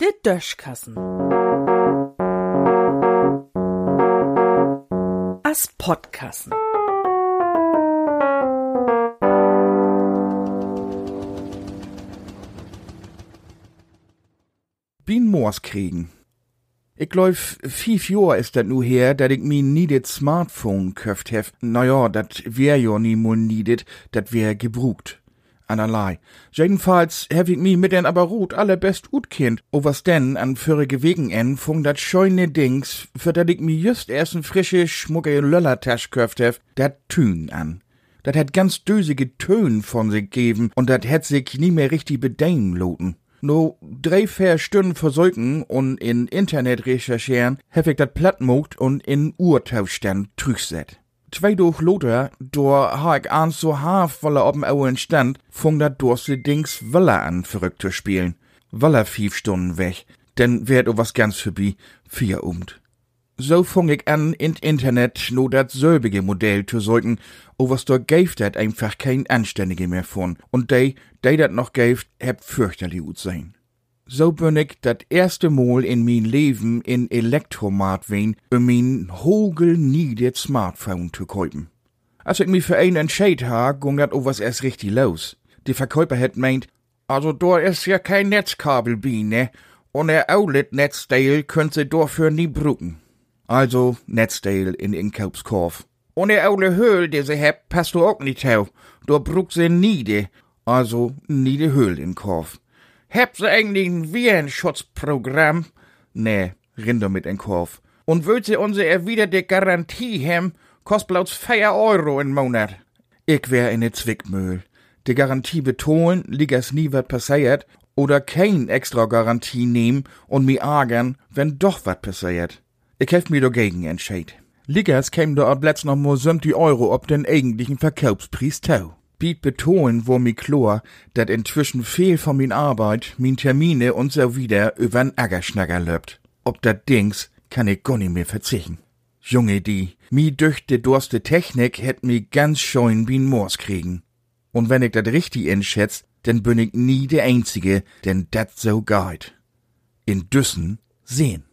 Der Döschkassen. As Podkassen. Bin Moors kriegen. Ich glaub, fünf Jahr ist dat nu her, dat ich mi nie det Smartphone köft hef. Naja, dat wär jo nie mul niedet, dat wär gebrugt. Einerlei. Jedenfalls hef ich mi mit den aber rot allerbest ut kind. O was denn an förige Wegen en fung dat scheune Dings, für dat ich mi just erst n frische, schmucke Löllertasch köft hef, dat Tün an. Dat hat ganz dösige Tönen von sich geben und dat hätt sich nie mehr richtig bedecken loten. No drei, vier Stunden versäugen und in Internet recherchieren, hab ich dat platt mogt und in Urtauschstand trüchset. Zwei durch Lothar, do ha ich an so haf, weil er ob'n Auen stand, fung dat durste Dings Walla an, verrückt zu spielen. Walla fünf Stunden weg, denn werd o was ganz vorbei, vier umt. So fung ich an, in Internet no dat selbige Modell zu säugen, o was dort gäft dat einfach kein Anständige mehr von. Und de, de dat noch gäft, heb fürchterlich gut sein. So bin ich dat erste Mal in mein Leben in Elektromat wen, um mein hogelniedet Smartphone zu kaufen. Als ich mich für einen entscheid ha, ging dat o was erst richtig los. Die Verkäufer het meint, also da ist ja kein Netzkabel bi, ne? Und der Outlet-Netzteil könnt sie dafür nie bruken. Also Netzteil in Inkaufskorf. Und der aule Höhl, die sie hebt, passt du auch nicht auf. Da brukt sie niede. Also niede Höhl in Korf. Habt sie eigentlich ein Virenschutzprogramm? Nee, rinder mit in Korf. Und würd sie unsere erwiderte Garantie hem, kost bloß 4 Euro im Monat. Ich wär in ne Zwickmühl. Die Garantie betonen, lieg es nie wat passiert, oder kein extra Garantie nehmen und mi ärgern, wenn doch wat passiert. Ich hef mir dagegen entscheid. Liggers käm da ab letzt noch mal 70 Euro ob den eigentlichen Verkaufspreis tau. Biet betonen, wo mi chlor, dat inzwischen viel von min Arbeit, min Termine und so wieder übern Ärgerschnacker löbt. Ob dat Dings kann ich gar nicht mehr verzichten. Junge, die, mi düchte durste Technik hätt mi ganz scheun wie Moors kriegen. Und wenn ich dat richtig einschätz, denn bin ich nie der Einzige, denn dat so geht. In Düssen sehen.